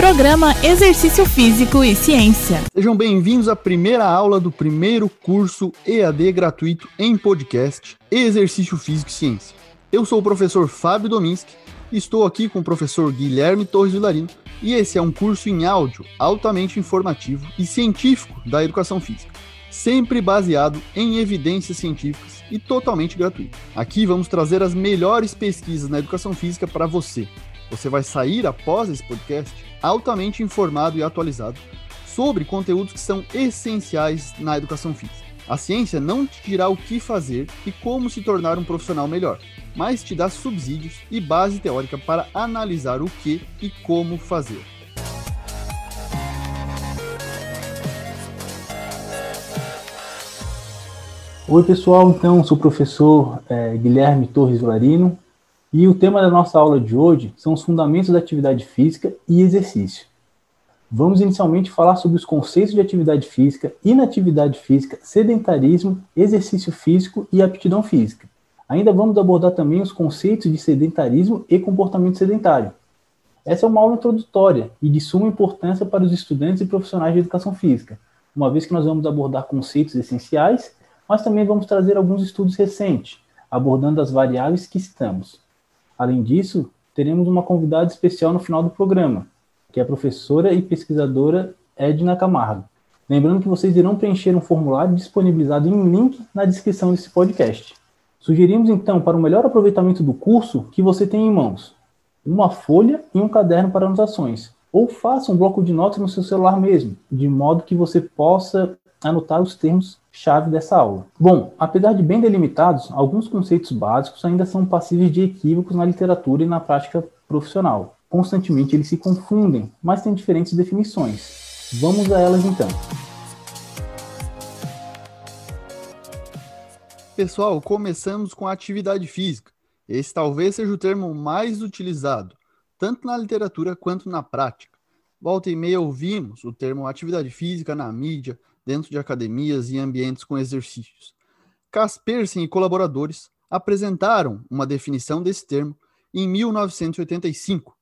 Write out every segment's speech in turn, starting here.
Programa Exercício Físico e Ciência. Sejam bem-vindos à primeira aula do primeiro curso EAD gratuito em podcast Exercício Físico e Ciência. Eu sou o professor Fábio Dominski, estou aqui com o professor Guilherme Torres Vilarino e esse é um curso em áudio altamente informativo e científico da educação física, sempre baseado em evidências científicas e totalmente gratuito. Aqui vamos trazer as melhores pesquisas na educação física para você. Você vai sair após esse podcast altamente informado e atualizado sobre conteúdos que são essenciais na educação física. A ciência não te dirá o que fazer e como se tornar um profissional melhor, mas te dá subsídios e base teórica para analisar o que e como fazer. Oi pessoal, então sou o professor é, Guilherme Torres Larino e o tema da nossa aula de hoje são os fundamentos da atividade física e exercício. Vamos inicialmente falar sobre os conceitos de atividade física, inatividade física, sedentarismo, exercício físico e aptidão física. Ainda vamos abordar também os conceitos de sedentarismo e comportamento sedentário. Essa é uma aula introdutória e de suma importância para os estudantes e profissionais de educação física, uma vez que nós vamos abordar conceitos essenciais, mas também vamos trazer alguns estudos recentes, abordando as variáveis que estamos. Além disso, teremos uma convidada especial no final do programa, que é a professora e pesquisadora Edna Camargo. Lembrando que vocês irão preencher um formulário disponibilizado em link na descrição desse podcast. Sugerimos então, para o melhor aproveitamento do curso, que você tenha em mãos uma folha e um caderno para anotações, ou faça um bloco de notas no seu celular mesmo, de modo que você possa anotar os termos-chave dessa aula. Bom, apesar de bem delimitados, alguns conceitos básicos ainda são passíveis de equívocos na literatura e na prática profissional. Constantemente eles se confundem, mas têm diferentes definições. Vamos a elas então. Pessoal, começamos com a atividade física. Esse talvez seja o termo mais utilizado, tanto na literatura quanto na prática. Volta e meia ouvimos o termo atividade física na mídia, dentro de academias e ambientes com exercícios. Kaspersky e colaboradores apresentaram uma definição desse termo em 1985,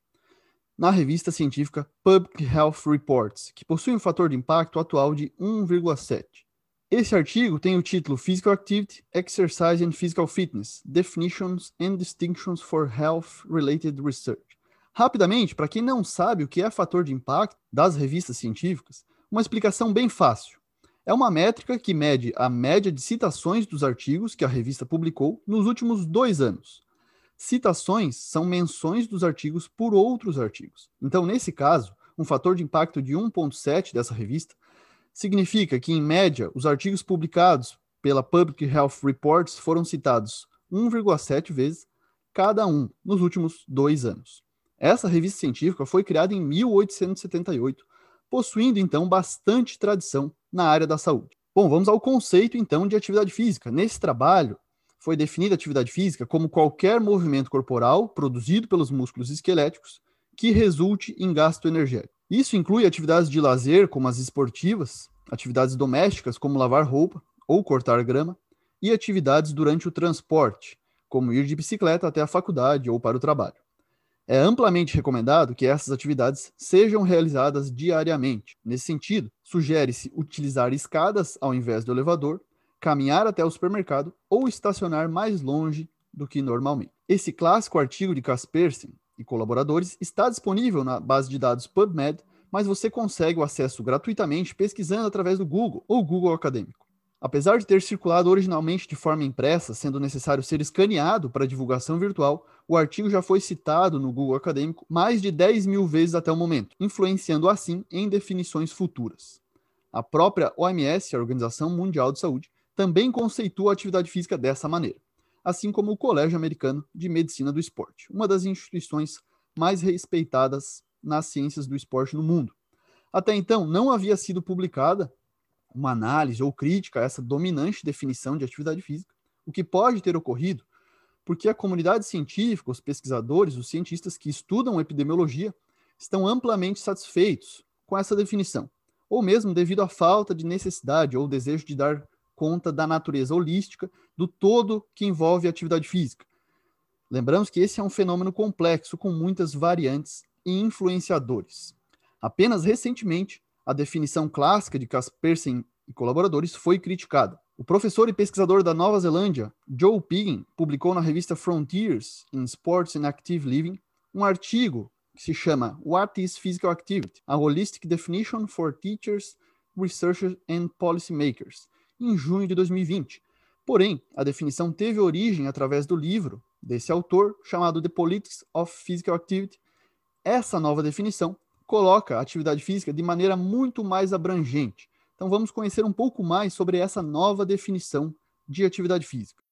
na revista científica Public Health Reports, que possui um fator de impacto atual de 1,7. Esse artigo tem o título Physical Activity, Exercise and Physical Fitness: Definitions and Distinctions for Health-Related Research. Rapidamente, para quem não sabe o que é fator de impacto das revistas científicas, uma explicação bem fácil. É uma métrica que mede a média de citações dos artigos que a revista publicou nos últimos dois anos. Citações são menções dos artigos por outros artigos. Então, nesse caso, um fator de impacto de 1,7 dessa revista significa que, em média, os artigos publicados pela Public Health Reports foram citados 1,7 vezes cada um nos últimos dois anos. Essa revista científica foi criada em 1878, possuindo então bastante tradição na área da saúde. Bom, vamos ao conceito então de atividade física. Nesse trabalho, foi definida atividade física como qualquer movimento corporal produzido pelos músculos esqueléticos que resulte em gasto energético. Isso inclui atividades de lazer, como as esportivas, atividades domésticas, como lavar roupa ou cortar grama, e atividades durante o transporte, como ir de bicicleta até a faculdade ou para o trabalho. É amplamente recomendado que essas atividades sejam realizadas diariamente. Nesse sentido, sugere-se utilizar escadas ao invés do elevador, caminhar até o supermercado ou estacionar mais longe do que normalmente. Esse clássico artigo de Kaspersky e colaboradores está disponível na base de dados PubMed, mas você consegue o acesso gratuitamente pesquisando através do Google ou Google Acadêmico. Apesar de ter circulado originalmente de forma impressa, sendo necessário ser escaneado para divulgação virtual, o artigo já foi citado no Google Acadêmico mais de 10 mil vezes até o momento, influenciando assim em definições futuras. A própria OMS, a Organização Mundial de Saúde, também conceitua a atividade física dessa maneira assim como o Colégio Americano de Medicina do Esporte, uma das instituições mais respeitadas nas ciências do esporte no mundo. Até então, não havia sido publicada uma análise ou crítica a essa dominante definição de atividade física, o que pode ter ocorrido porque a comunidade científica, os pesquisadores, os cientistas que estudam epidemiologia estão amplamente satisfeitos com essa definição, ou mesmo devido à falta de necessidade ou desejo de dar conta da natureza holística do todo que envolve a atividade física. Lembramos que esse é um fenômeno complexo com muitas variantes e influenciadores. Apenas recentemente, a definição clássica de Kaspersen e colaboradores foi criticada. O professor e pesquisador da Nova Zelândia, Joe Piggin, publicou na revista Frontiers in Sports and Active Living um artigo que se chama What is Physical Activity? A Holistic Definition for Teachers, Researchers and Policymakers, em junho de 2020. Porém, a definição teve origem através do livro desse autor chamado The Politics of Physical Activity. Essa nova definição coloca a atividade física de maneira muito mais abrangente. Então vamos conhecer um pouco mais sobre essa nova definição de atividade física.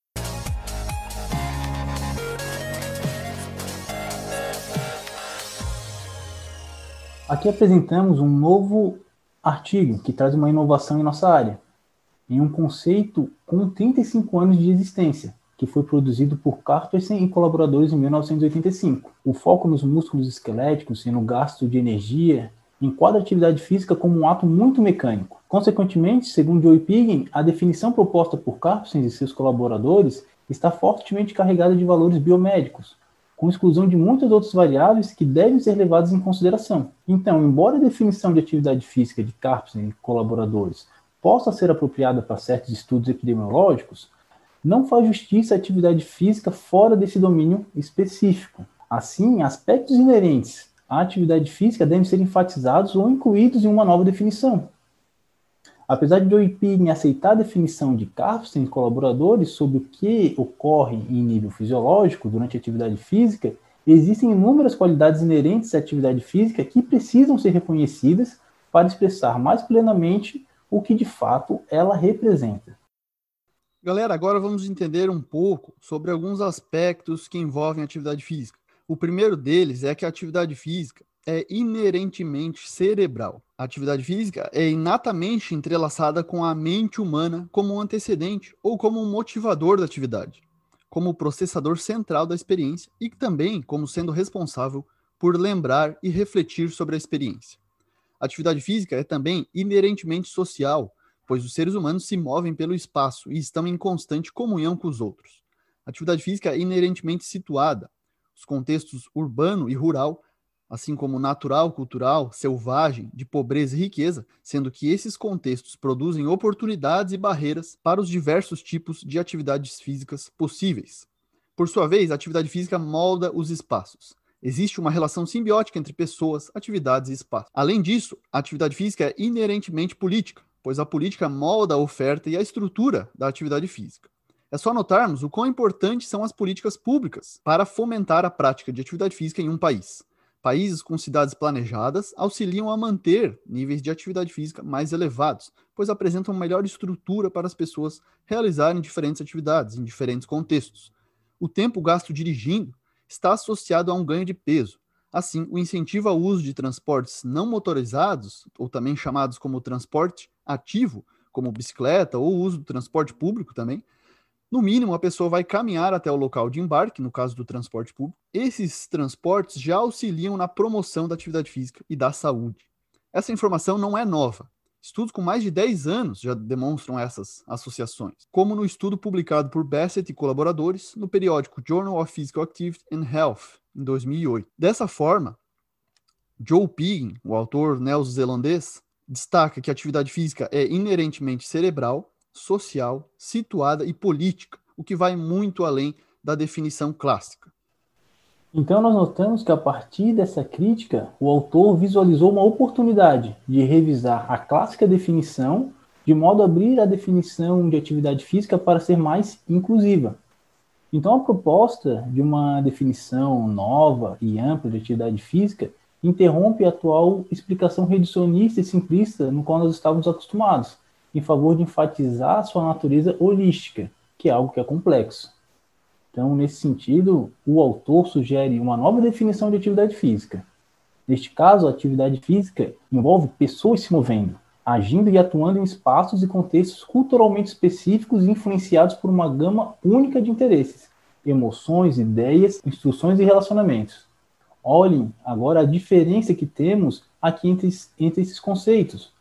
Aqui apresentamos um novo artigo que traz uma inovação em nossa área, em um conceito com 35 anos de existência, que foi produzido por Cartersen e colaboradores em 1985. O foco nos músculos esqueléticos e no gasto de energia enquadra a atividade física como um ato muito mecânico. Consequentemente, segundo Joe Piggin, a definição proposta por Cartersen e seus colaboradores está fortemente carregada de valores biomédicos, com exclusão de muitas outras variáveis que devem ser levadas em consideração. Então, embora a definição de atividade física de Carpsen e colaboradores possa ser apropriada para certos estudos epidemiológicos, não faz justiça à atividade física fora desse domínio específico. Assim, aspectos inerentes à atividade física devem ser enfatizados ou incluídos em uma nova definição. Apesar de Piggin aceitar a definição de Carpsen e colaboradores sobre o que ocorre em nível fisiológico durante a atividade física, existem inúmeras qualidades inerentes à atividade física que precisam ser reconhecidas para expressar mais plenamente o que de fato ela representa. Galera, agora vamos entender um pouco sobre alguns aspectos que envolvem atividade física. O primeiro deles é que a atividade física é inerentemente cerebral. A atividade física é inatamente entrelaçada com a mente humana como um antecedente ou como um motivador da atividade, como processador central da experiência e também como sendo responsável por lembrar e refletir sobre a experiência. A atividade física é também inerentemente social, pois os seres humanos se movem pelo espaço e estão em constante comunhão com os outros. A atividade física é inerentemente situada. Os contextos urbano e rural, assim como natural, cultural, selvagem, de pobreza e riqueza, sendo que esses contextos produzem oportunidades e barreiras para os diversos tipos de atividades físicas possíveis. Por sua vez, a atividade física molda os espaços. Existe uma relação simbiótica entre pessoas, atividades e espaço. Além disso, a atividade física é inerentemente política, pois a política molda a oferta e a estrutura da atividade física. É só notarmos o quão importantes são as políticas públicas para fomentar a prática de atividade física em um país. Países com cidades planejadas auxiliam a manter níveis de atividade física mais elevados, pois apresentam melhor estrutura para as pessoas realizarem diferentes atividades em diferentes contextos. O tempo gasto dirigindo está associado a um ganho de peso, Assim, o incentivo ao uso de transportes não motorizados, ou também chamados como transporte ativo, como bicicleta ou uso do transporte público também, no mínimo a pessoa vai caminhar até o local de embarque, no caso do transporte público. Esses transportes já auxiliam na promoção da atividade física e da saúde. Essa informação não é nova. Estudos com mais de 10 anos já demonstram essas associações, como no estudo publicado por Bassett e colaboradores no periódico Journal of Physical Activity and Health, em 2008. Dessa forma, Joe Piggin, o autor neozelandês, destaca que a atividade física é inerentemente cerebral, social, situada e política, o que vai muito além da definição clássica. Então, nós notamos que a partir dessa crítica, o autor visualizou uma oportunidade de revisar a clássica definição, de modo a abrir a definição de atividade física para ser mais inclusiva. Então, a proposta de uma definição nova e ampla de atividade física interrompe a atual explicação reducionista e simplista no qual nós estávamos acostumados, em favor de enfatizar sua natureza holística, que é algo que é complexo. Então, nesse sentido, o autor sugere uma nova definição de atividade física. Neste caso, a atividade física envolve pessoas se movendo, agindo e atuando em espaços e contextos culturalmente específicos e influenciados por uma gama única de interesses, emoções, ideias, instruções e relacionamentos. Olhem agora a diferença que temos aqui entre, entre esses conceitos.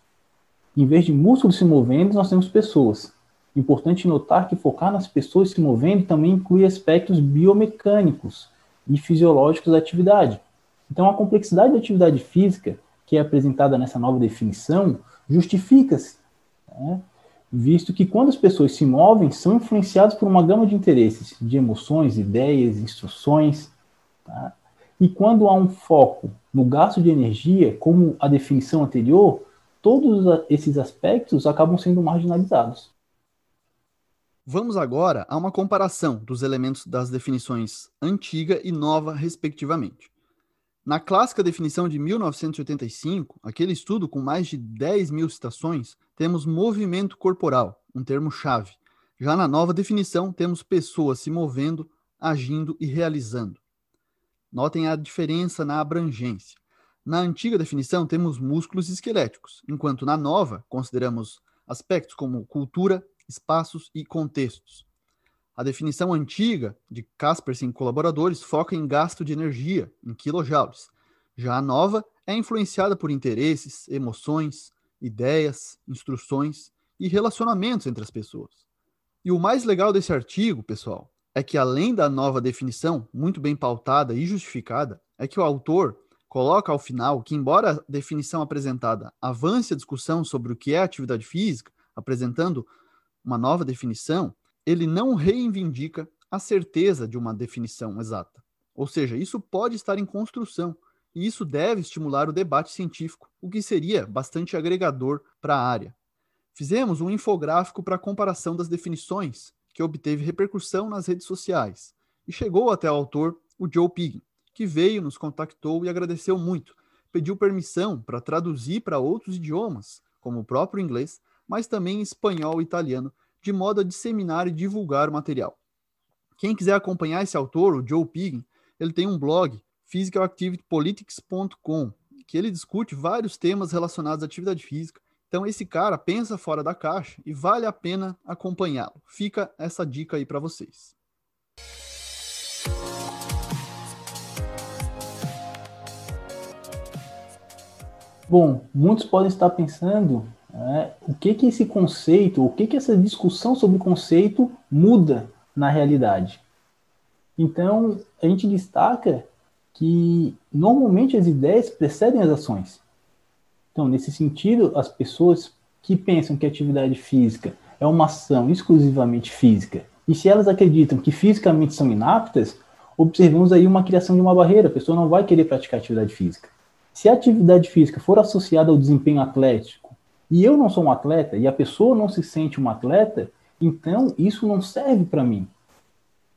Em vez de músculos se movendo, nós temos pessoas. Importante notar que focar nas pessoas se movendo também inclui aspectos biomecânicos e fisiológicos da atividade. Então, a complexidade da atividade física que é apresentada nessa nova definição justifica-se, né? visto que quando as pessoas se movem, são influenciadas por uma gama de interesses, de emoções, ideias, instruções. Tá? E quando há um foco no gasto de energia, como a definição anterior, todos esses aspectos acabam sendo marginalizados. Vamos agora a uma comparação dos elementos das definições antiga e nova, respectivamente. Na clássica definição de 1985, aquele estudo com mais de 10 mil citações, temos movimento corporal, um termo-chave. Já na nova definição, temos pessoas se movendo, agindo e realizando. Notem a diferença na abrangência. Na antiga definição, temos músculos esqueléticos, enquanto na nova, consideramos aspectos como cultura, espaços e contextos. A definição antiga de Kaspersky e colaboradores foca em gasto de energia, em quilojoules. Já a nova é influenciada por interesses, emoções, ideias, instruções e relacionamentos entre as pessoas. E o mais legal desse artigo, pessoal, é que além da nova definição, muito bem pautada e justificada, é que o autor coloca ao final que, embora a definição apresentada avance a discussão sobre o que é atividade física, apresentando uma nova definição, ele não reivindica a certeza de uma definição exata. Ou seja, isso pode estar em construção, e isso deve estimular o debate científico, o que seria bastante agregador para a área. Fizemos um infográfico para comparação das definições, que obteve repercussão nas redes sociais, e chegou até o autor, o Joe Piggin, que veio, nos contactou e agradeceu muito. Pediu permissão para traduzir para outros idiomas, como o próprio inglês, mas também espanhol e italiano, de modo a disseminar e divulgar o material. Quem quiser acompanhar esse autor, o Joe Piggin, ele tem um blog, physicalactivitypolitics.com, que ele discute vários temas relacionados à atividade física. Então esse cara pensa fora da caixa e vale a pena acompanhá-lo. Fica essa dica aí para vocês. Bom, muitos podem estar pensando é, o que que esse conceito, o que que essa discussão sobre conceito muda na realidade? Então, a gente destaca que normalmente as ideias precedem as ações. Então, nesse sentido, as pessoas que pensam que a atividade física é uma ação exclusivamente física, e se elas acreditam que fisicamente são inaptas, observamos aí uma criação de uma barreira, a pessoa não vai querer praticar atividade física. Se a atividade física for associada ao desempenho atlético, e eu não sou um atleta e a pessoa não se sente um atleta, então isso não serve para mim.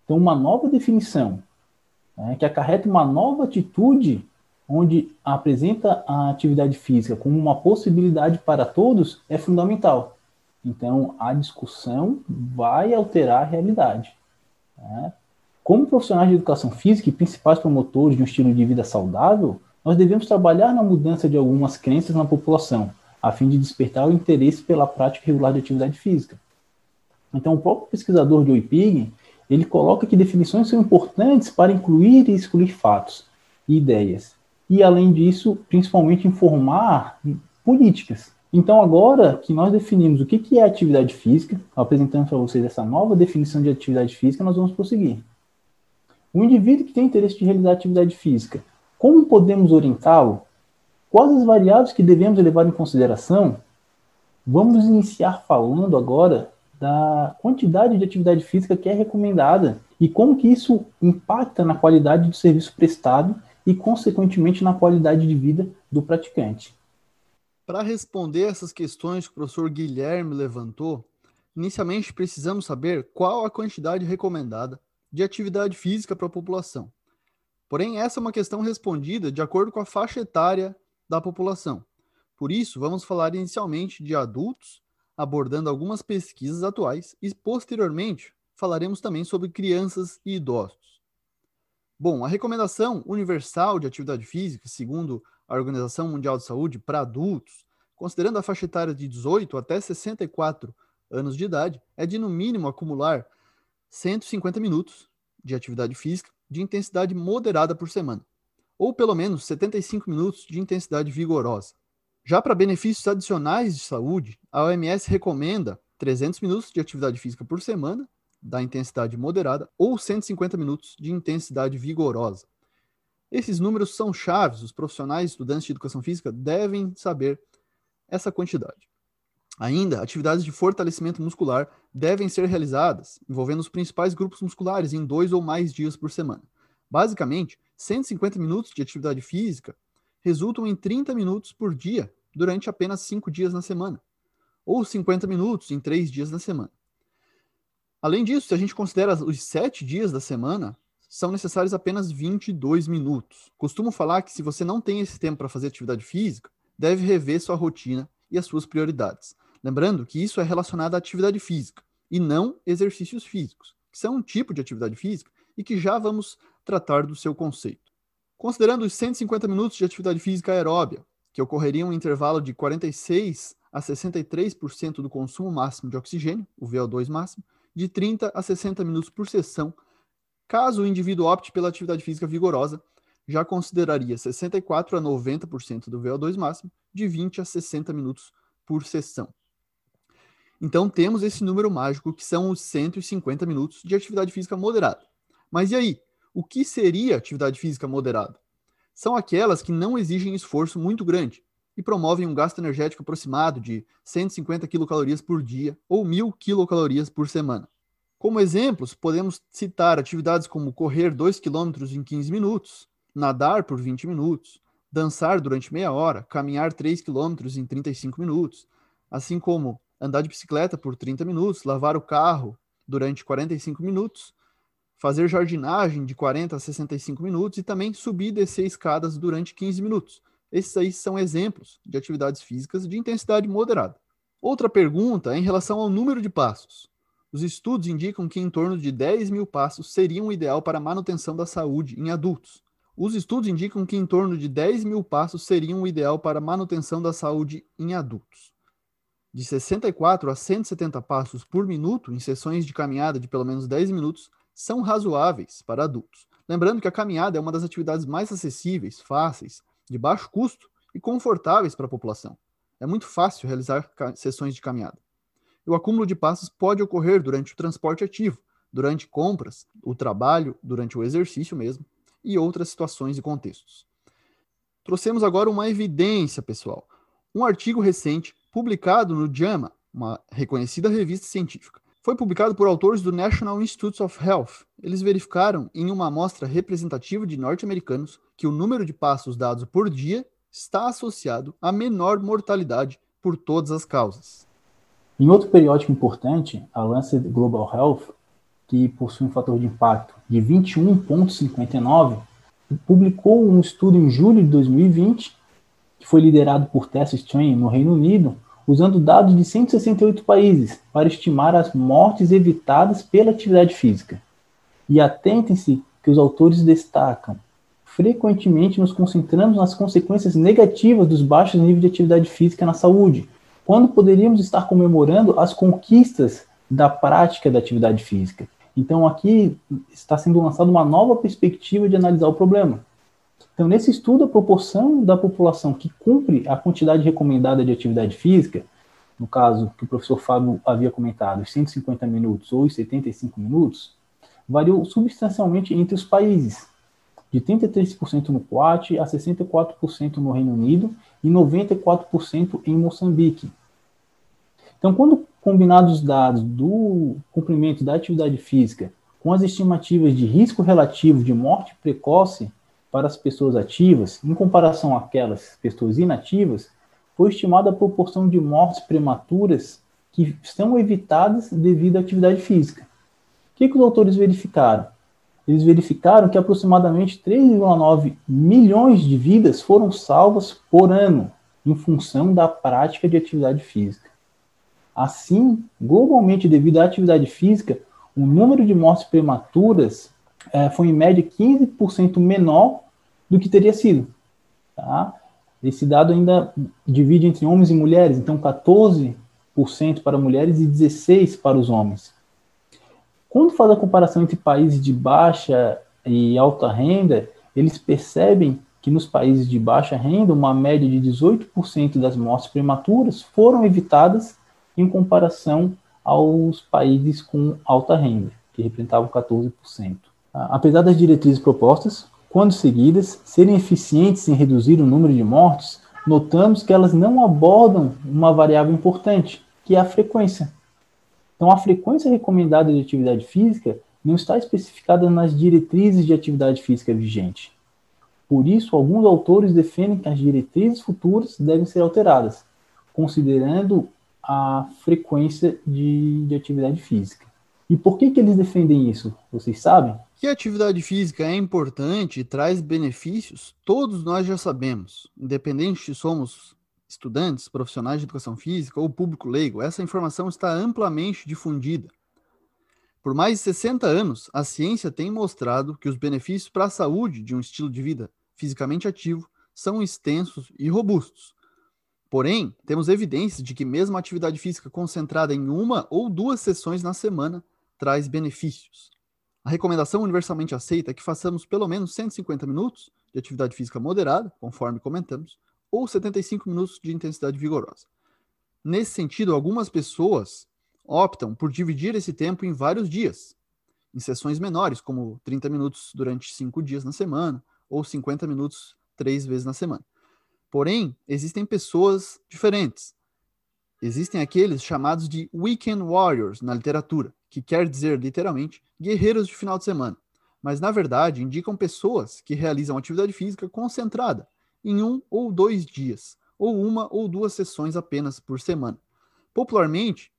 Então, uma nova definição né, que acarreta uma nova atitude, onde apresenta a atividade física como uma possibilidade para todos, é fundamental. Então, a discussão vai alterar a realidade. Né? Como profissionais de educação física e principais promotores de um estilo de vida saudável, nós devemos trabalhar na mudança de algumas crenças na população, a fim de despertar o interesse pela prática regular de atividade física. Então, o próprio pesquisador Joe Pig, ele coloca que definições são importantes para incluir e excluir fatos e ideias. E, além disso, principalmente informar políticas. Então, agora que nós definimos o que é atividade física, apresentando para vocês essa nova definição de atividade física, nós vamos prosseguir. O indivíduo que tem interesse de realizar atividade física, como podemos orientá-lo Quais as variáveis que devemos levar em consideração? Vamos iniciar falando agora da quantidade de atividade física que é recomendada e como que isso impacta na qualidade do serviço prestado e, consequentemente, na qualidade de vida do praticante. Para responder essas questões que o professor Guilherme levantou, inicialmente precisamos saber qual a quantidade recomendada de atividade física para a população. Porém, essa é uma questão respondida de acordo com a faixa etária da população. Por isso, vamos falar inicialmente de adultos, abordando algumas pesquisas atuais, e posteriormente falaremos também sobre crianças e idosos. Bom, a recomendação universal de atividade física, segundo a Organização Mundial de Saúde, para adultos, considerando a faixa etária de 18 até 64 anos de idade, é de no mínimo acumular 150 minutos de atividade física de intensidade moderada por semana ou pelo menos 75 minutos de intensidade vigorosa. Já para benefícios adicionais de saúde, a OMS recomenda 300 minutos de atividade física por semana, da intensidade moderada, ou 150 minutos de intensidade vigorosa. Esses números são chaves, os profissionais estudantes de educação física devem saber essa quantidade. Ainda, atividades de fortalecimento muscular devem ser realizadas, envolvendo os principais grupos musculares em dois ou mais dias por semana. Basicamente, 150 minutos de atividade física resultam em 30 minutos por dia durante apenas 5 dias na semana, ou 50 minutos em 3 dias na semana. Além disso, se a gente considera os 7 dias da semana, são necessários apenas 22 minutos. Costumo falar que se você não tem esse tempo para fazer atividade física, deve rever sua rotina e as suas prioridades. Lembrando que isso é relacionado à atividade física e não exercícios físicos, que são um tipo de atividade física e que já vamos tratar do seu conceito. Considerando os 150 minutos de atividade física aeróbia, que ocorreriam em um intervalo de 46 a 63% do consumo máximo de oxigênio, o VO2 máximo, de 30 a 60 minutos por sessão, caso o indivíduo opte pela atividade física vigorosa, já consideraria 64 a 90% do VO2 máximo, de 20 a 60 minutos por sessão. Então temos esse número mágico que são os 150 minutos de atividade física moderada. Mas e aí? O que seria atividade física moderada? São aquelas que não exigem esforço muito grande e promovem um gasto energético aproximado de 150 quilocalorias por dia ou 1000 quilocalorias por semana. Como exemplos, podemos citar atividades como correr 2 km em 15 minutos, nadar por 20 minutos, dançar durante meia hora, caminhar 3 km em 35 minutos, assim como andar de bicicleta por 30 minutos, lavar o carro durante 45 minutos, fazer jardinagem de 40 a 65 minutos e também subir e descer escadas durante 15 minutos. Esses aí são exemplos de atividades físicas de intensidade moderada. Outra pergunta é em relação ao número de passos. Os estudos indicam que em torno de 10 mil passos seriam o ideal para a manutenção da saúde em adultos. Os estudos indicam que em torno de 10 mil passos seriam o ideal para a manutenção da saúde em adultos de 64 a 170 passos por minuto em sessões de caminhada de pelo menos 10 minutos são razoáveis para adultos. Lembrando que a caminhada é uma das atividades mais acessíveis, fáceis, de baixo custo e confortáveis para a população. É muito fácil realizar sessões de caminhada. E o acúmulo de passos pode ocorrer durante o transporte ativo, durante compras, o trabalho, durante o exercício mesmo e outras situações e contextos. Trouxemos agora uma evidência, pessoal. Um artigo recente publicado no JAMA, uma reconhecida revista científica. Foi publicado por autores do National Institutes of Health. Eles verificaram em uma amostra representativa de norte-americanos que o número de passos dados por dia está associado a menor mortalidade por todas as causas. Em outro periódico importante, a Lancet Global Health, que possui um fator de impacto de 21,59, publicou um estudo em julho de 2020 que foi liderado por Tess Strain no Reino Unido, usando dados de 168 países para estimar as mortes evitadas pela atividade física. E atentem-se que os autores destacam: frequentemente nos concentramos nas consequências negativas dos baixos níveis de atividade física na saúde, quando poderíamos estar comemorando as conquistas da prática da atividade física. Então, aqui está sendo lançada uma nova perspectiva de analisar o problema. Então, nesse estudo, a proporção da população que cumpre a quantidade recomendada de atividade física, no caso que o professor Fábio havia comentado, os 150 minutos ou os 75 minutos, variou substancialmente entre os países, de 33% no Quat a 64% no Reino Unido e 94% em Moçambique. Então, quando combinados os dados do cumprimento da atividade física com as estimativas de risco relativo de morte precoce, para as pessoas ativas, em comparação àquelas pessoas inativas, foi estimada a proporção de mortes prematuras que são evitadas devido à atividade física. O que, que os autores verificaram? Eles verificaram que aproximadamente 3,9 milhões de vidas foram salvas por ano em função da prática de atividade física. Assim, globalmente, devido à atividade física, o número de mortes prematuras é, foi em média 15% menor do que teria sido. Tá? Esse dado ainda divide entre homens e mulheres, então 14% para mulheres e 16% para os homens. Quando faz a comparação entre países de baixa e alta renda, eles percebem que nos países de baixa renda, uma média de 18% das mortes prematuras foram evitadas em comparação aos países com alta renda, que representavam 14%. Apesar das diretrizes propostas, quando seguidas, serem eficientes em reduzir o número de mortos, notamos que elas não abordam uma variável importante, que é a frequência. Então, a frequência recomendada de atividade física não está especificada nas diretrizes de atividade física vigente. Por isso, alguns autores defendem que as diretrizes futuras devem ser alteradas, considerando a frequência de, de atividade física. E por que, que eles defendem isso? Vocês sabem? Que a atividade física é importante e traz benefícios, todos nós já sabemos. Independente se somos estudantes, profissionais de educação física ou público leigo, essa informação está amplamente difundida. Por mais de 60 anos, a ciência tem mostrado que os benefícios para a saúde de um estilo de vida fisicamente ativo são extensos e robustos. Porém, temos evidências de que mesmo a atividade física concentrada em uma ou duas sessões na semana traz benefícios. A recomendação universalmente aceita é que façamos pelo menos 150 minutos de atividade física moderada, conforme comentamos, ou 75 minutos de intensidade vigorosa. Nesse sentido, algumas pessoas optam por dividir esse tempo em vários dias, em sessões menores, como 30 minutos durante 5 dias na semana, ou 50 minutos três vezes na semana. Porém, existem pessoas diferentes. Existem aqueles chamados de weekend warriors na literatura, que quer dizer literalmente guerreiros de final de semana, mas na verdade indicam pessoas que realizam atividade física concentrada em um ou dois dias, ou uma ou duas sessões apenas por semana. Popularmente,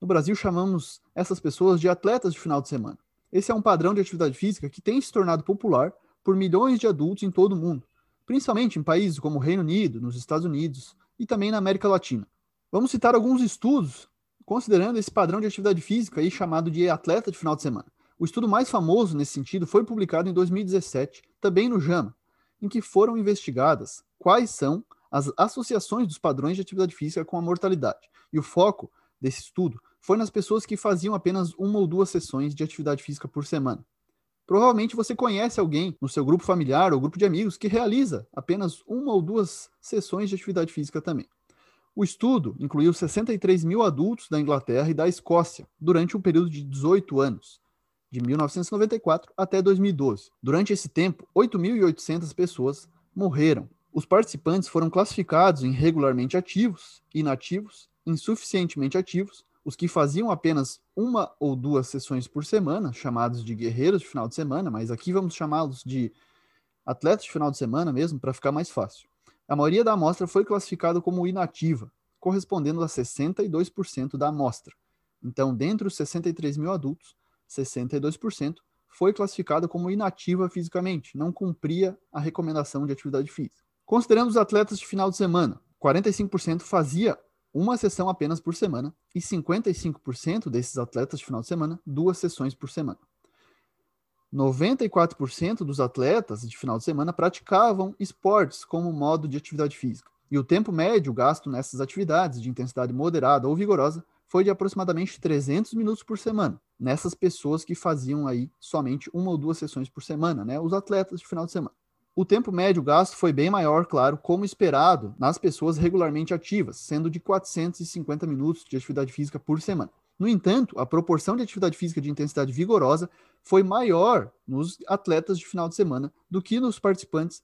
no Brasil chamamos essas pessoas de atletas de final de semana. Esse é um padrão de atividade física que tem se tornado popular por milhões de adultos em todo o mundo, principalmente em países como o Reino Unido, nos Estados Unidos e também na América Latina. Vamos citar alguns estudos considerando esse padrão de atividade física aí chamado de atleta de final de semana. O estudo mais famoso nesse sentido foi publicado em 2017, também no JAMA, em que foram investigadas quais são as associações dos padrões de atividade física com a mortalidade. E o foco desse estudo foi nas pessoas que faziam apenas uma ou duas sessões de atividade física por semana. Provavelmente você conhece alguém no seu grupo familiar ou grupo de amigos que realiza apenas uma ou duas sessões de atividade física também. O estudo incluiu 63 mil adultos da Inglaterra e da Escócia durante um período de 18 anos, de 1994 até 2012. Durante esse tempo, 8.800 pessoas morreram. Os participantes foram classificados em regularmente ativos, inativos, insuficientemente ativos, os que faziam apenas uma ou duas sessões por semana, chamados de guerreiros de final de semana, mas aqui vamos chamá-los de atletas de final de semana mesmo, para ficar mais fácil a maioria da amostra foi classificada como inativa, correspondendo a 62% da amostra. Então, dentre os 63 mil adultos, 62% foi classificada como inativa fisicamente, não cumpria a recomendação de atividade física. Considerando os atletas de final de semana, 45% fazia uma sessão apenas por semana e 55% desses atletas de final de semana, duas sessões por semana. 94% dos atletas de final de semana praticavam esportes como modo de atividade física. E o tempo médio gasto nessas atividades de intensidade moderada ou vigorosa foi de aproximadamente 300 minutos por semana, nessas pessoas que faziam aí somente uma ou duas sessões por semana, né, os atletas de final de semana. O tempo médio gasto foi bem maior, claro, como esperado, nas pessoas regularmente ativas, sendo de 450 minutos de atividade física por semana. No entanto, a proporção de atividade física de intensidade vigorosa foi maior nos atletas de final de semana do que nos participantes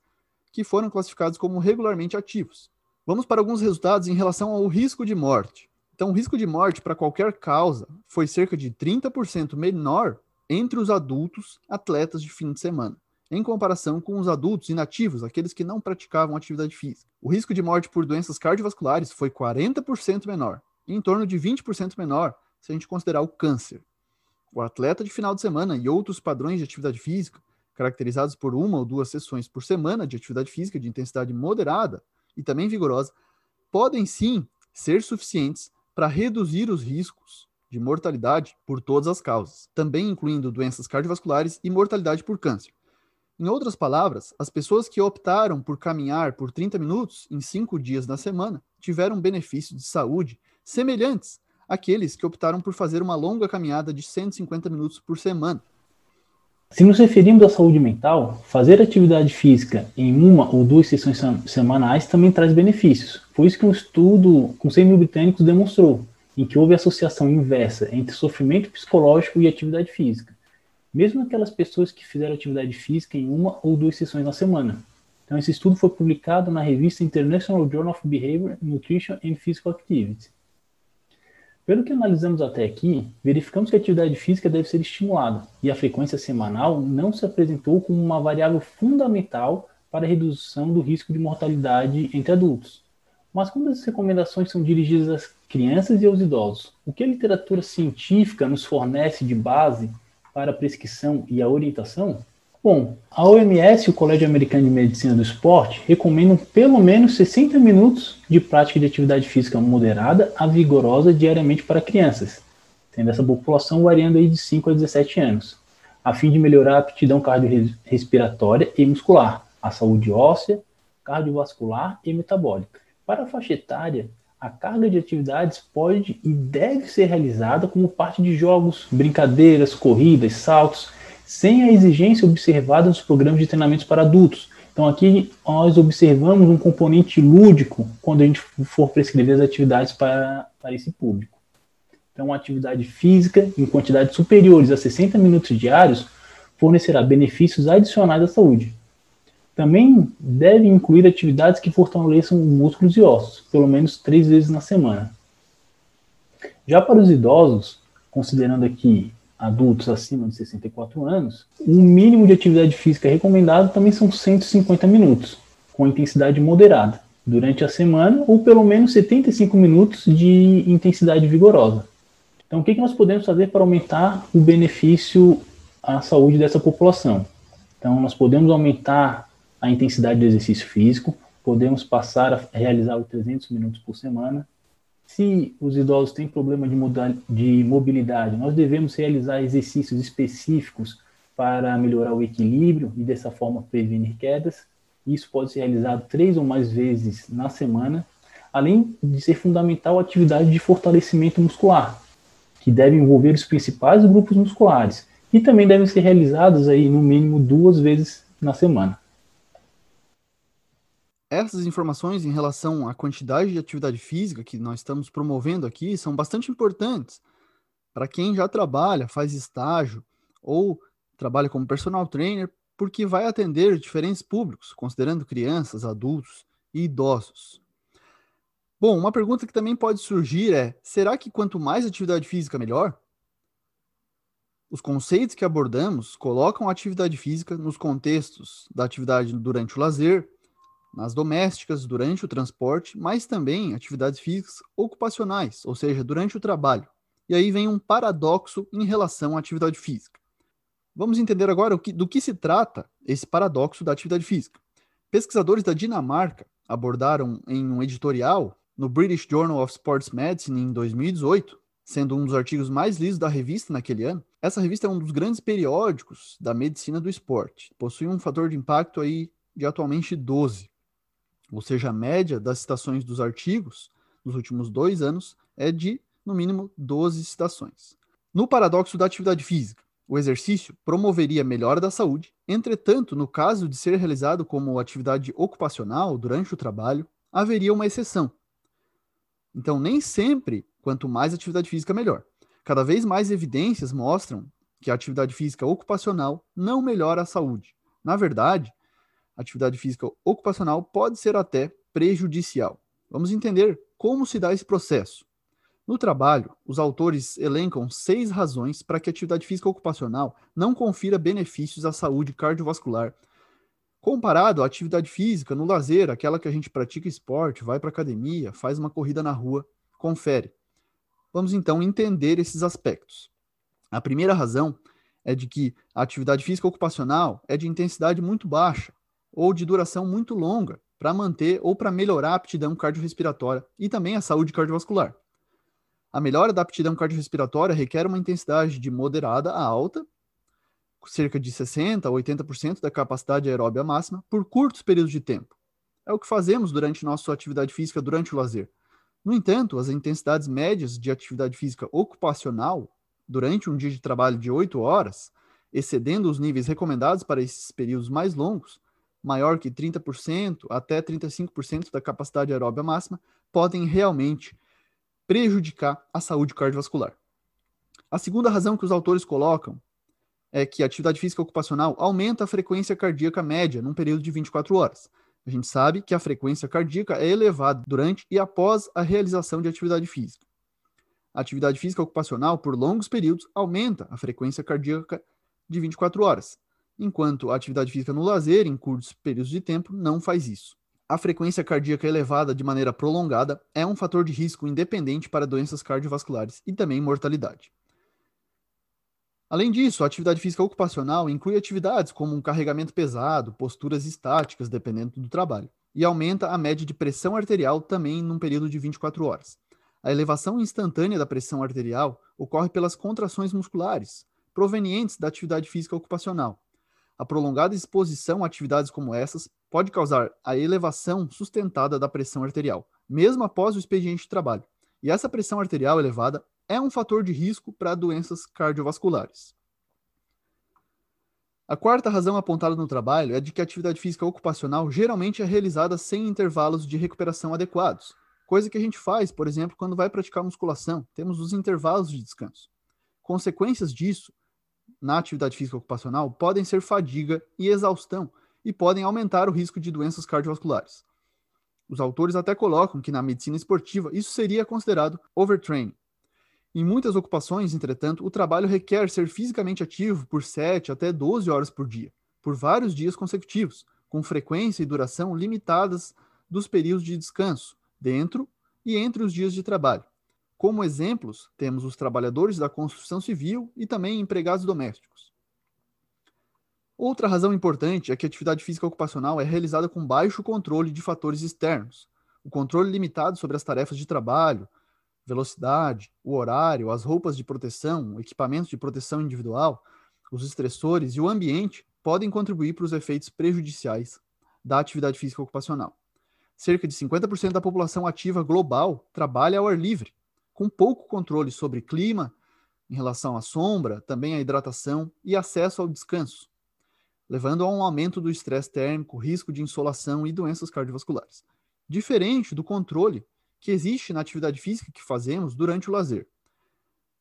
que foram classificados como regularmente ativos. Vamos para alguns resultados em relação ao risco de morte. Então, o risco de morte para qualquer causa foi cerca de 30% menor entre os adultos atletas de fim de semana, em comparação com os adultos inativos, aqueles que não praticavam atividade física. O risco de morte por doenças cardiovasculares foi 40% menor, em torno de 20% menor se a gente considerar o câncer. O atleta de final de semana e outros padrões de atividade física, caracterizados por uma ou duas sessões por semana de atividade física de intensidade moderada e também vigorosa, podem sim ser suficientes para reduzir os riscos de mortalidade por todas as causas, também incluindo doenças cardiovasculares e mortalidade por câncer. Em outras palavras, as pessoas que optaram por caminhar por 30 minutos em cinco dias na semana tiveram benefícios de saúde semelhantes aqueles que optaram por fazer uma longa caminhada de 150 minutos por semana. Se nos referimos à saúde mental, fazer atividade física em uma ou duas sessões semanais também traz benefícios. Foi isso que um estudo com 100 mil britânicos demonstrou, em que houve associação inversa entre sofrimento psicológico e atividade física. mesmo aquelas pessoas que fizeram atividade física em uma ou duas sessões na semana. Então, esse estudo foi publicado na revista International Journal of Behavior, Nutrition and Physical Activity. Pelo que analisamos até aqui, verificamos que a atividade física deve ser estimulada e a frequência semanal não se apresentou como uma variável fundamental para a redução do risco de mortalidade entre adultos. Mas quando as recomendações são dirigidas às crianças e aos idosos, o que a literatura científica nos fornece de base para a prescrição e a orientação? Bom, a OMS o Colégio Americano de Medicina do Esporte recomendam pelo menos 60 minutos de prática de atividade física moderada a vigorosa diariamente para crianças, tendo essa população variando aí de 5 a 17 anos, a fim de melhorar a aptidão cardiorrespiratória e muscular, a saúde óssea, cardiovascular e metabólica. Para a faixa etária, a carga de atividades pode e deve ser realizada como parte de jogos, brincadeiras, corridas, saltos, sem a exigência observada nos programas de treinamentos para adultos. Então aqui nós observamos um componente lúdico quando a gente for prescrever as atividades para, para esse público. Então, uma atividade física em quantidades superiores a 60 minutos diários fornecerá benefícios adicionais à saúde. Também deve incluir atividades que fortaleçam músculos e ossos, pelo menos três vezes na semana. Já para os idosos, considerando aqui adultos acima de 64 anos, o mínimo de atividade física recomendado também são 150 minutos, com intensidade moderada, durante a semana, ou pelo menos 75 minutos de intensidade vigorosa. Então, o que, nós podemos fazer para aumentar o benefício à saúde dessa população? Então, nós podemos aumentar a intensidade do exercício físico, podemos passar a realizar os 300 minutos por semana, se os idosos têm problema de, de mobilidade, nós devemos realizar exercícios específicos para melhorar o equilíbrio e dessa forma prevenir quedas. Isso pode ser realizado três ou mais vezes na semana, além de ser fundamental a atividade de fortalecimento muscular, que deve envolver os principais grupos musculares e também devem ser realizadas aí no mínimo duas vezes na semana. Essas informações em relação à quantidade de atividade física que nós estamos promovendo aqui são bastante importantes para quem já trabalha, faz estágio ou trabalha como personal trainer, porque vai atender diferentes públicos, considerando crianças, adultos e idosos. Bom, uma pergunta que também pode surgir é: será que quanto mais atividade física, melhor? Os conceitos que abordamos colocam a atividade física nos contextos da atividade durante o lazer, nas domésticas, durante o transporte, mas também atividades físicas ocupacionais, ou seja, durante o trabalho. E aí vem um paradoxo em relação à atividade física. Vamos entender agora que, do que se trata esse paradoxo da atividade física. Pesquisadores da Dinamarca abordaram em um editorial no British Journal of Sports Medicine em 2018, sendo um dos artigos mais lidos da revista naquele ano. Essa revista é um dos grandes periódicos da medicina do esporte. Possui um fator de impacto aí de atualmente 12 ou seja, a média das citações dos artigos nos últimos dois anos é de, no mínimo, 12 citações. No paradoxo da atividade física, o exercício promoveria melhora da saúde, entretanto, no caso de ser realizado como atividade ocupacional durante o trabalho, haveria uma exceção. Então, nem sempre, quanto mais atividade física, melhor. Cada vez mais evidências mostram que a atividade física ocupacional não melhora a saúde. Na verdade, atividade física ocupacional pode ser até prejudicial. Vamos entender como se dá esse processo. No trabalho, os autores elencam seis razões para que a atividade física ocupacional não confira benefícios à saúde cardiovascular. Comparado à atividade física no lazer, aquela que a gente pratica esporte, vai para academia, faz uma corrida na rua, confere. Vamos então entender esses aspectos. A primeira razão é de que a atividade física ocupacional é de intensidade muito baixa, ou de duração muito longa para manter ou para melhorar a aptidão cardiorrespiratória e também a saúde cardiovascular. A melhora da aptidão cardiorrespiratória requer uma intensidade de moderada a alta, cerca de 60 a 80% da capacidade aeróbia máxima, por curtos períodos de tempo. É o que fazemos durante nossa atividade física durante o lazer. No entanto, as intensidades médias de atividade física ocupacional durante um dia de trabalho de 8 horas, excedendo os níveis recomendados para esses períodos mais longos, maior que 30% até 35% da capacidade aeróbia máxima podem realmente prejudicar a saúde cardiovascular. A segunda razão que os autores colocam é que a atividade física ocupacional aumenta a frequência cardíaca média num período de 24 horas. A gente sabe que a frequência cardíaca é elevada durante e após a realização de atividade física. A atividade física ocupacional, por longos períodos, aumenta a frequência cardíaca de 24 horas, enquanto a atividade física no lazer, em curtos períodos de tempo, não faz isso. A frequência cardíaca elevada de maneira prolongada é um fator de risco independente para doenças cardiovasculares e também mortalidade. Além disso, a atividade física ocupacional inclui atividades como um carregamento pesado, posturas estáticas, dependendo do trabalho, e aumenta a média de pressão arterial também num período de 24 horas. A elevação instantânea da pressão arterial ocorre pelas contrações musculares, provenientes da atividade física ocupacional. A prolongada exposição a atividades como essas pode causar a elevação sustentada da pressão arterial, mesmo após o expediente de trabalho. E essa pressão arterial elevada é um fator de risco para doenças cardiovasculares. A quarta razão apontada no trabalho é de que a atividade física ocupacional geralmente é realizada sem intervalos de recuperação adequados, coisa que a gente faz, por exemplo, quando vai praticar musculação, temos os intervalos de descanso. Consequências disso na atividade física ocupacional podem ser fadiga e exaustão e podem aumentar o risco de doenças cardiovasculares. Os autores até colocam que na medicina esportiva isso seria considerado overtraining, em muitas ocupações, entretanto, o trabalho requer ser fisicamente ativo por 7 até 12 horas por dia, por vários dias consecutivos, com frequência e duração limitadas dos períodos de descanso, dentro e entre os dias de trabalho. Como exemplos, temos os trabalhadores da construção civil e também empregados domésticos. Outra razão importante é que a atividade física ocupacional é realizada com baixo controle de fatores externos. O controle limitado sobre as tarefas de trabalho, velocidade, o horário, as roupas de proteção, o equipamento de proteção individual, os estressores e o ambiente podem contribuir para os efeitos prejudiciais da atividade física ocupacional. Cerca de 50% da população ativa global trabalha ao ar livre, com pouco controle sobre clima, em relação à sombra, também à hidratação e acesso ao descanso, levando a um aumento do estresse térmico, risco de insolação e doenças cardiovasculares. Diferente do controle que existe na atividade física que fazemos durante o lazer.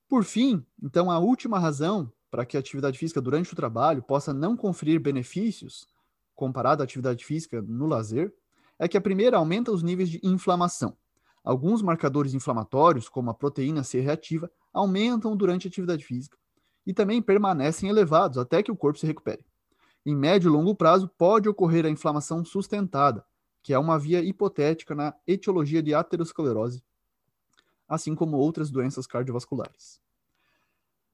Por fim, então, a última razão para que a atividade física durante o trabalho possa não conferir benefícios comparado à atividade física no lazer é que a primeira aumenta os níveis de inflamação. Alguns marcadores inflamatórios, como a proteína C reativa, aumentam durante a atividade física e também permanecem elevados até que o corpo se recupere. Em médio e longo prazo, pode ocorrer a inflamação sustentada, que é uma via hipotética na etiologia de aterosclerose, assim como outras doenças cardiovasculares.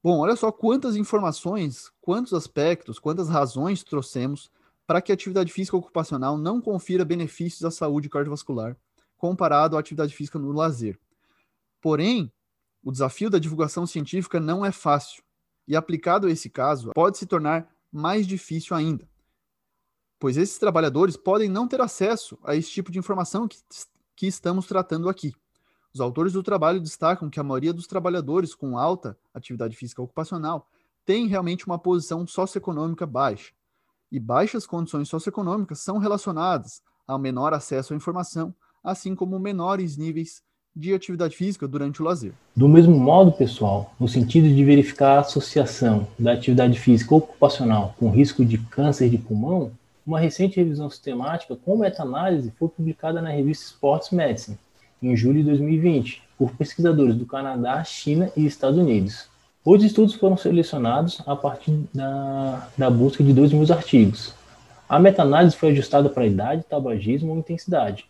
Bom, olha só quantas informações, quantos aspectos, quantas razões trouxemos para que a atividade física ocupacional não confira benefícios à saúde cardiovascular comparado à atividade física no lazer. Porém, o desafio da divulgação científica não é fácil e aplicado a esse caso pode se tornar mais difícil ainda pois esses trabalhadores podem não ter acesso a esse tipo de informação que, que estamos tratando aqui. Os autores do trabalho destacam que a maioria dos trabalhadores com alta atividade física ocupacional tem realmente uma posição socioeconômica baixa, e baixas condições socioeconômicas são relacionadas ao menor acesso à informação, assim como menores níveis de atividade física durante o lazer. Do mesmo modo, pessoal, no sentido de verificar a associação da atividade física ocupacional com risco de câncer de pulmão, uma recente revisão sistemática com meta-análise foi publicada na revista Sports Medicine, em julho de 2020, por pesquisadores do Canadá, China e Estados Unidos. Os estudos foram selecionados a partir da, da busca de 2 mil artigos. A meta-análise foi ajustada para idade, tabagismo ou intensidade,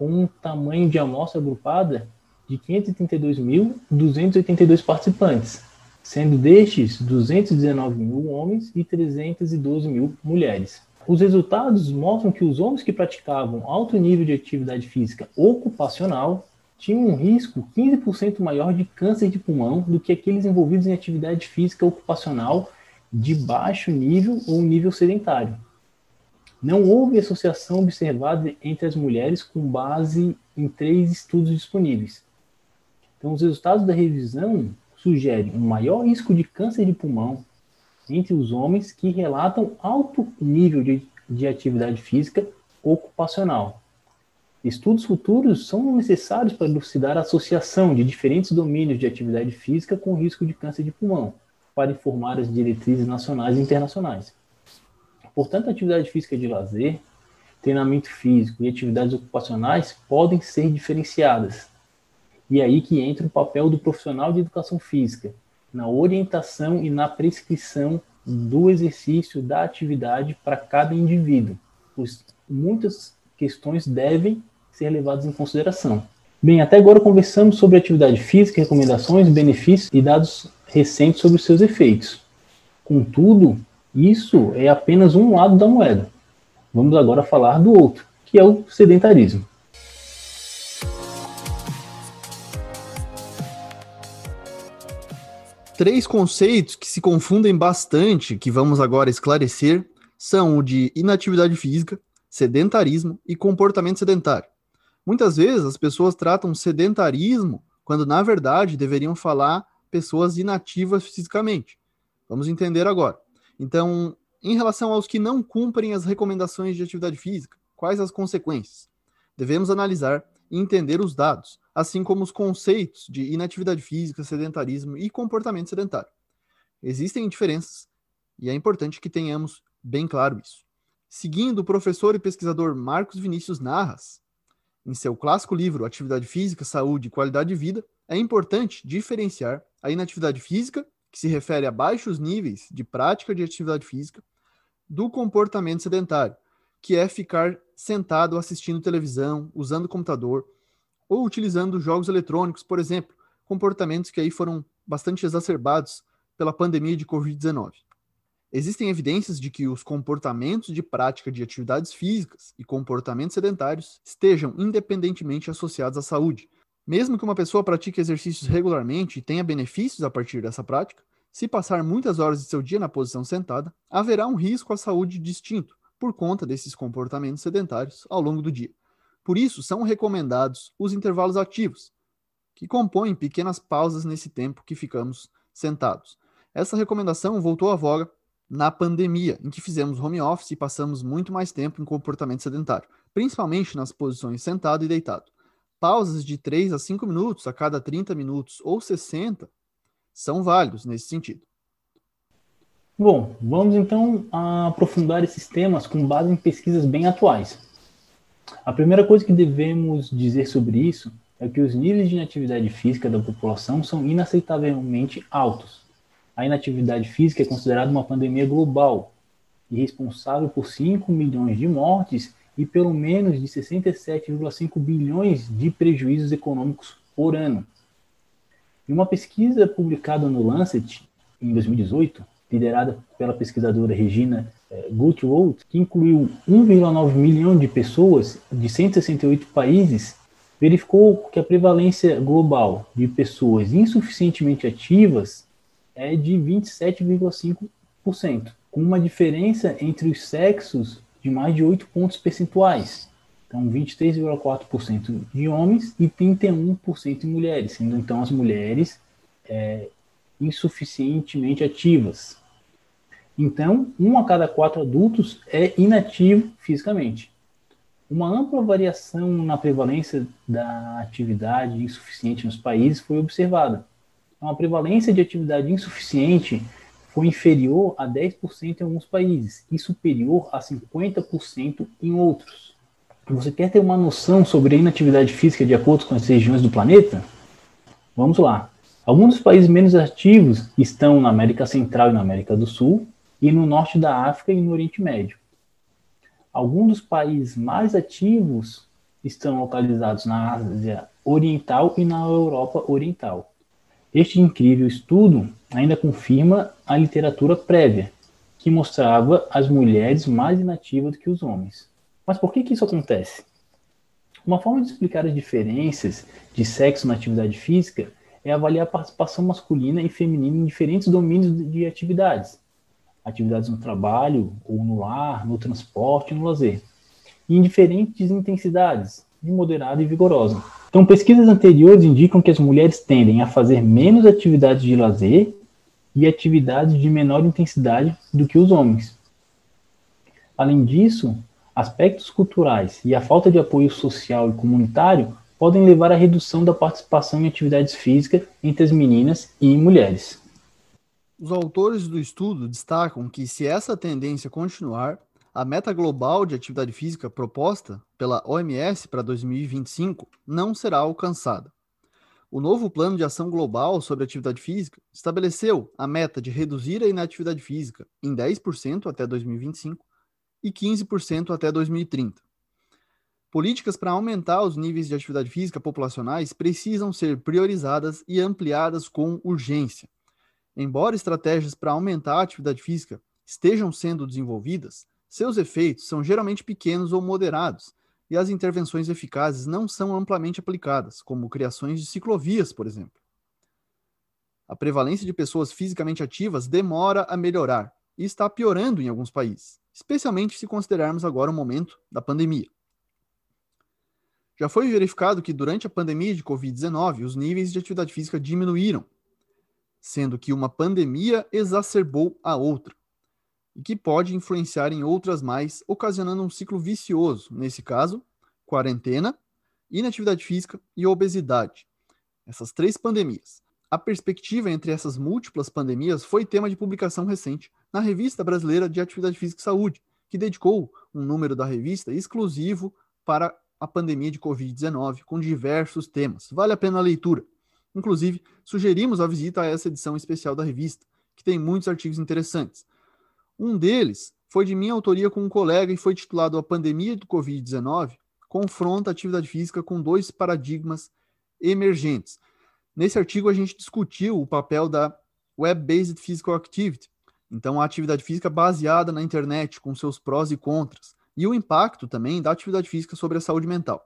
com um tamanho de amostra agrupada de 532.282 participantes, sendo destes 219 mil homens e 312 mil mulheres. Os resultados mostram que os homens que praticavam alto nível de atividade física ocupacional tinham um risco 15% maior de câncer de pulmão do que aqueles envolvidos em atividade física ocupacional de baixo nível ou nível sedentário. Não houve associação observada entre as mulheres com base em três estudos disponíveis. Então, os resultados da revisão sugerem um maior risco de câncer de pulmão, entre os homens que relatam alto nível de, de atividade física ocupacional. Estudos futuros são necessários para elucidar a associação de diferentes domínios de atividade física com risco de câncer de pulmão, para informar as diretrizes nacionais e internacionais. Portanto, atividade física de lazer, treinamento físico e atividades ocupacionais podem ser diferenciadas. E é aí que entra o papel do profissional de educação física, na orientação e na prescrição do exercício da atividade para cada indivíduo, pois muitas questões devem ser levadas em consideração. Bem, até agora conversamos sobre atividade física, recomendações, benefícios e dados recentes sobre os seus efeitos. Contudo, isso é apenas um lado da moeda. Vamos agora falar do outro, que é o sedentarismo. Três conceitos que se confundem bastante, que vamos agora esclarecer, são o de inatividade física, sedentarismo e comportamento sedentário. Muitas vezes as pessoas tratam sedentarismo quando na verdade deveriam falar pessoas inativas fisicamente. Vamos entender agora. Então, em relação aos que não cumprem as recomendações de atividade física, quais as consequências? Devemos analisar e entender os dados, assim como os conceitos de inatividade física, sedentarismo e comportamento sedentário. Existem diferenças e é importante que tenhamos bem claro isso. Seguindo o professor e pesquisador Marcos Vinícius Narras, em seu clássico livro Atividade Física, Saúde e Qualidade de Vida, é importante diferenciar a inatividade física, que se refere a baixos níveis de prática de atividade física, do comportamento sedentário, que é ficar sentado assistindo televisão, usando computador ou utilizando jogos eletrônicos, por exemplo, comportamentos que aí foram bastante exacerbados pela pandemia de Covid-19. Existem evidências de que os comportamentos de prática de atividades físicas e comportamentos sedentários estejam independentemente associados à saúde. Mesmo que uma pessoa pratique exercícios regularmente e tenha benefícios a partir dessa prática, se passar muitas horas de seu dia na posição sentada, haverá um risco à saúde distinto por conta desses comportamentos sedentários ao longo do dia. Por isso, são recomendados os intervalos ativos, que compõem pequenas pausas nesse tempo que ficamos sentados. Essa recomendação voltou à voga na pandemia, em que fizemos home office e passamos muito mais tempo em comportamento sedentário, principalmente nas posições sentado e deitado. Pausas de 3 a 5 minutos a cada 30 minutos ou 60 são válidos nesse sentido. Bom, vamos então aprofundar esses temas com base em pesquisas bem atuais. A primeira coisa que devemos dizer sobre isso é que os níveis de inatividade física da população são inaceitavelmente altos a inatividade física é considerada uma pandemia global e responsável por 5 milhões de mortes e pelo menos de 67,5 bilhões de prejuízos econômicos por ano. Em uma pesquisa publicada no Lancet em 2018, liderada pela pesquisadora Regina eh, Gutrold, que incluiu 1,9 milhão de pessoas de 168 países, verificou que a prevalência global de pessoas insuficientemente ativas é de 27,5%, com uma diferença entre os sexos de mais de 8 pontos percentuais. Então, 23,4% de homens e 31% de mulheres, sendo então as mulheres é, insuficientemente ativas. Então, um a cada quatro adultos é inativo fisicamente. Uma ampla variação na prevalência da atividade insuficiente nos países foi observada, então, a prevalência de atividade insuficiente foi inferior a 10% em alguns países e superior a 50% em outros. Você quer ter uma noção sobre a inatividade física de acordo com as regiões do planeta? Vamos lá. Alguns dos países menos ativos estão na América Central e na América do Sul, e no norte da África e no Oriente Médio. Alguns dos países mais ativos estão localizados na Ásia Oriental e na Europa Oriental. Este incrível estudo ainda confirma a literatura prévia, que mostrava as mulheres mais inativas do que os homens. Mas por que, que isso acontece? Uma forma de explicar as diferenças de sexo na atividade física é avaliar a participação masculina e feminina em diferentes domínios de atividades. Atividades no trabalho, ou no lar, no transporte, no lazer. E em diferentes intensidades, de moderada e vigorosa. Então, pesquisas anteriores indicam que as mulheres tendem a fazer menos atividades de lazer e atividades de menor intensidade do que os homens. Além disso, aspectos culturais e a falta de apoio social e comunitário podem levar à redução da participação em atividades físicas entre as meninas e mulheres. Os autores do estudo destacam que, se essa tendência continuar, a meta global de atividade física proposta pela OMS para 2025 não será alcançada. O novo Plano de Ação Global sobre Atividade Física estabeleceu a meta de reduzir a inatividade física em 10% até 2025 e 15% até 2030. Políticas para aumentar os níveis de atividade física populacionais precisam ser priorizadas e ampliadas com urgência. Embora estratégias para aumentar a atividade física estejam sendo desenvolvidas, seus efeitos são geralmente pequenos ou moderados e as intervenções eficazes não são amplamente aplicadas, como criações de ciclovias, por exemplo. A prevalência de pessoas fisicamente ativas demora a melhorar e está piorando em alguns países, especialmente se considerarmos agora o momento da pandemia. Já foi verificado que durante a pandemia de Covid-19, os níveis de atividade física diminuíram, sendo que uma pandemia exacerbou a outra e que pode influenciar em outras mais, ocasionando um ciclo vicioso, nesse caso, quarentena, inatividade física e obesidade. Essas três pandemias. A perspectiva entre essas múltiplas pandemias foi tema de publicação recente na Revista Brasileira de Atividade Física e Saúde, que dedicou um número da revista exclusivo para a pandemia de Covid-19, com diversos temas. Vale a pena a leitura. Inclusive, sugerimos a visita a essa edição especial da revista, que tem muitos artigos interessantes. Um deles foi de minha autoria com um colega e foi titulado A Pandemia do Covid-19 confronta a atividade física com dois paradigmas emergentes. Nesse artigo, a gente discutiu o papel da Web-Based Physical Activity, então a atividade física baseada na internet, com seus prós e contras, e o impacto também da atividade física sobre a saúde mental.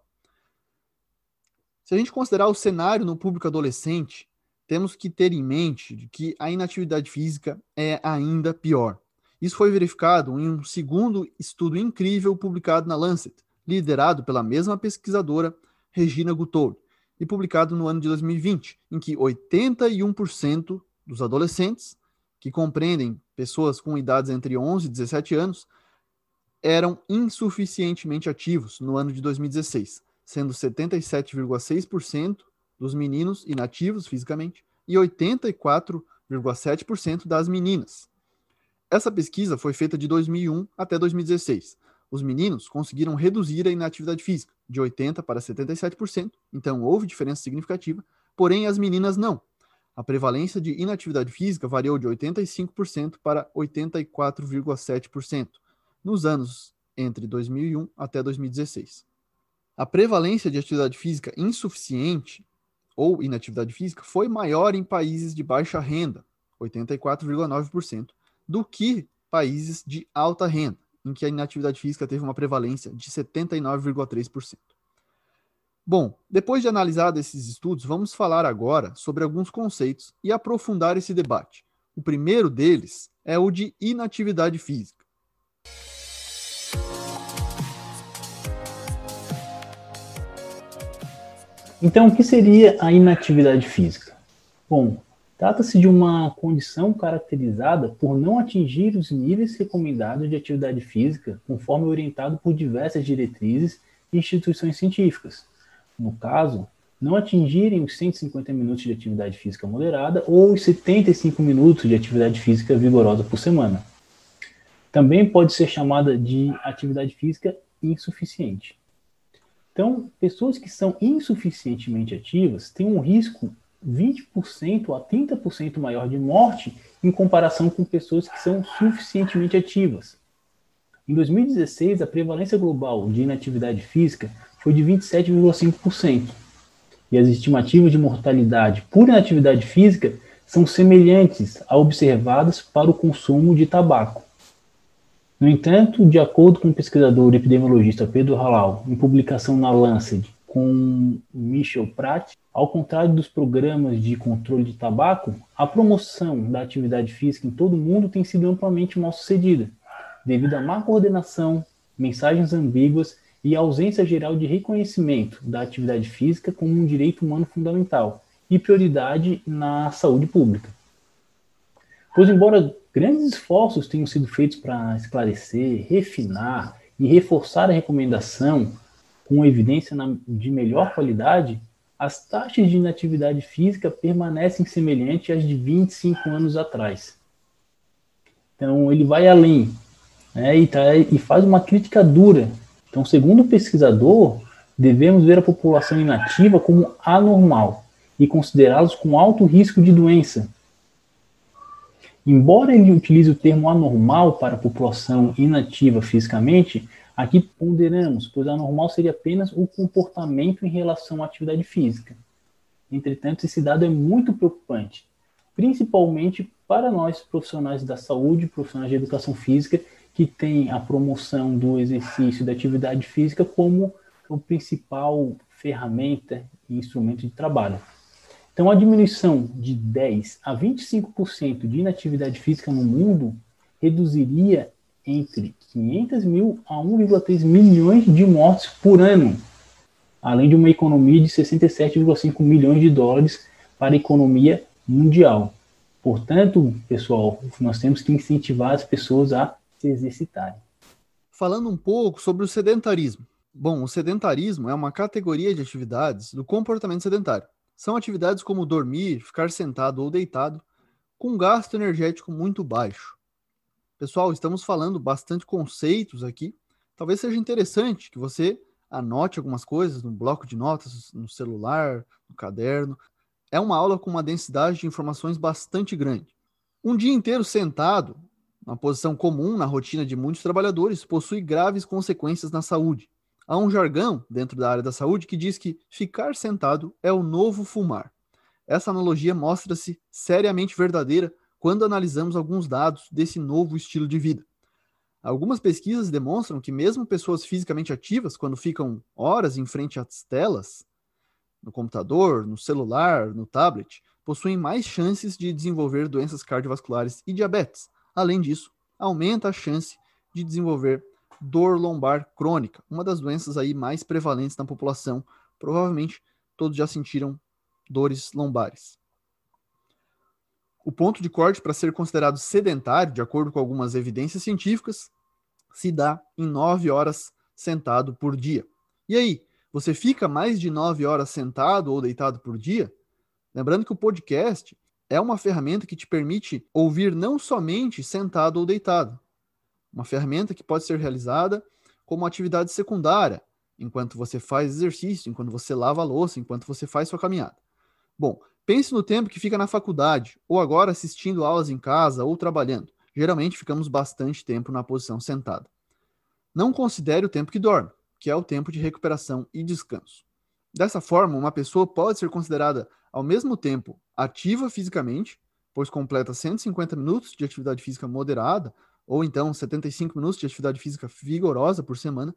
Se a gente considerar o cenário no público adolescente, temos que ter em mente que a inatividade física é ainda pior. Isso foi verificado em um segundo estudo incrível publicado na Lancet, liderado pela mesma pesquisadora Regina Gutold, e publicado no ano de 2020, em que 81% dos adolescentes, que compreendem pessoas com idades entre 11 e 17 anos, eram insuficientemente ativos no ano de 2016, sendo 77,6% dos meninos inativos fisicamente e 84,7% das meninas. Essa pesquisa foi feita de 2001 até 2016. Os meninos conseguiram reduzir a inatividade física de 80% para 77%, então houve diferença significativa, porém as meninas não. A prevalência de inatividade física variou de 85% para 84,7% nos anos entre 2001 até 2016. A prevalência de atividade física insuficiente ou inatividade física foi maior em países de baixa renda, 84,9%, do que países de alta renda, em que a inatividade física teve uma prevalência de 79,3%. Bom, depois de analisar esses estudos, vamos falar agora sobre alguns conceitos e aprofundar esse debate. O primeiro deles é o de inatividade física. Então, o que seria a inatividade física? Bom, Trata-se de uma condição caracterizada por não atingir os níveis recomendados de atividade física, conforme orientado por diversas diretrizes e instituições científicas. No caso, não atingirem os 150 minutos de atividade física moderada ou os 75 minutos de atividade física vigorosa por semana. Também pode ser chamada de atividade física insuficiente. Então, pessoas que são insuficientemente ativas têm um risco 20% a 30% maior de morte em comparação com pessoas que são suficientemente ativas. Em 2016, a prevalência global de inatividade física foi de 27,5%, e as estimativas de mortalidade por inatividade física são semelhantes a observadas para o consumo de tabaco. No entanto, de acordo com o pesquisador epidemiologista Pedro Halal, em publicação na Lancet com Michel Pratt, ao contrário dos programas de controle de tabaco, a promoção da atividade física em todo o mundo tem sido amplamente mal sucedida, devido à má coordenação, mensagens ambíguas e ausência geral de reconhecimento da atividade física como um direito humano fundamental e prioridade na saúde pública. Pois, embora grandes esforços tenham sido feitos para esclarecer, refinar e reforçar a recomendação com evidência de melhor qualidade, as taxas de inatividade física permanecem semelhantes às de 25 anos atrás. Então, ele vai além né, e, tá, e faz uma crítica dura. Então, segundo o pesquisador, devemos ver a população inativa como anormal e considerá-los com alto risco de doença. Embora ele utilize o termo anormal para a população inativa fisicamente, aqui ponderamos, pois anormal seria apenas o comportamento em relação à atividade física. Entretanto, esse dado é muito preocupante, principalmente para nós profissionais da saúde, profissionais de educação física, que têm a promoção do exercício da atividade física como o principal ferramenta e instrumento de trabalho. Então, a diminuição de 10 a 25% de inatividade física no mundo reduziria entre 500 mil a 1,3 milhões de mortes por ano, além de uma economia de 67,5 milhões de dólares para a economia mundial. Portanto, pessoal, nós temos que incentivar as pessoas a se exercitarem. Falando um pouco sobre o sedentarismo. Bom, o sedentarismo é uma categoria de atividades do comportamento sedentário são atividades como dormir, ficar sentado ou deitado, com gasto energético muito baixo. Pessoal, estamos falando bastante conceitos aqui. Talvez seja interessante que você anote algumas coisas no bloco de notas, no celular, no caderno. É uma aula com uma densidade de informações bastante grande. Um dia inteiro sentado, uma posição comum na rotina de muitos trabalhadores, possui graves consequências na saúde. Há um jargão dentro da área da saúde que diz que ficar sentado é o novo fumar. Essa analogia mostra-se seriamente verdadeira quando analisamos alguns dados desse novo estilo de vida. Algumas pesquisas demonstram que, mesmo pessoas fisicamente ativas, quando ficam horas em frente às telas, no computador, no celular, no tablet, possuem mais chances de desenvolver doenças cardiovasculares e diabetes. Além disso, aumenta a chance de desenvolver dor lombar crônica, uma das doenças aí mais prevalentes na população. Provavelmente todos já sentiram dores lombares. O ponto de corte para ser considerado sedentário, de acordo com algumas evidências científicas, se dá em 9 horas sentado por dia. E aí, você fica mais de 9 horas sentado ou deitado por dia? Lembrando que o podcast é uma ferramenta que te permite ouvir não somente sentado ou deitado, uma ferramenta que pode ser realizada como atividade secundária, enquanto você faz exercício, enquanto você lava a louça, enquanto você faz sua caminhada. Bom, pense no tempo que fica na faculdade, ou agora assistindo aulas em casa ou trabalhando. Geralmente ficamos bastante tempo na posição sentada. Não considere o tempo que dorme, que é o tempo de recuperação e descanso. Dessa forma, uma pessoa pode ser considerada ao mesmo tempo ativa fisicamente, pois completa 150 minutos de atividade física moderada ou então 75 minutos de atividade física vigorosa por semana,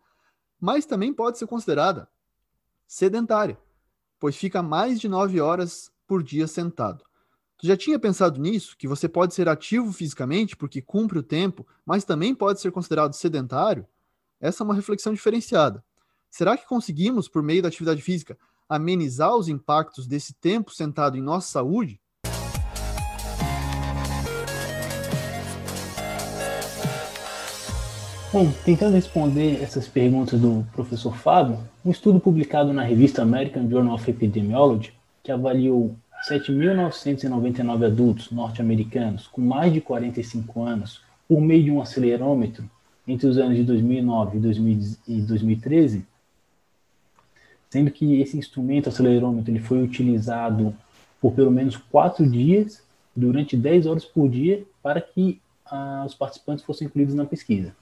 mas também pode ser considerada sedentária, pois fica mais de 9 horas por dia sentado. Tu já tinha pensado nisso? Que você pode ser ativo fisicamente porque cumpre o tempo, mas também pode ser considerado sedentário? Essa é uma reflexão diferenciada. Será que conseguimos, por meio da atividade física, amenizar os impactos desse tempo sentado em nossa saúde? Bom, tentando responder essas perguntas do professor Fábio, um estudo publicado na revista American Journal of Epidemiology, que avaliou 7.999 adultos norte-americanos com mais de 45 anos por meio de um acelerômetro entre os anos de 2009 e 2013, sendo que esse instrumento acelerômetro ele foi utilizado por pelo menos quatro dias, durante 10 horas por dia, para que ah, os participantes fossem incluídos na pesquisa.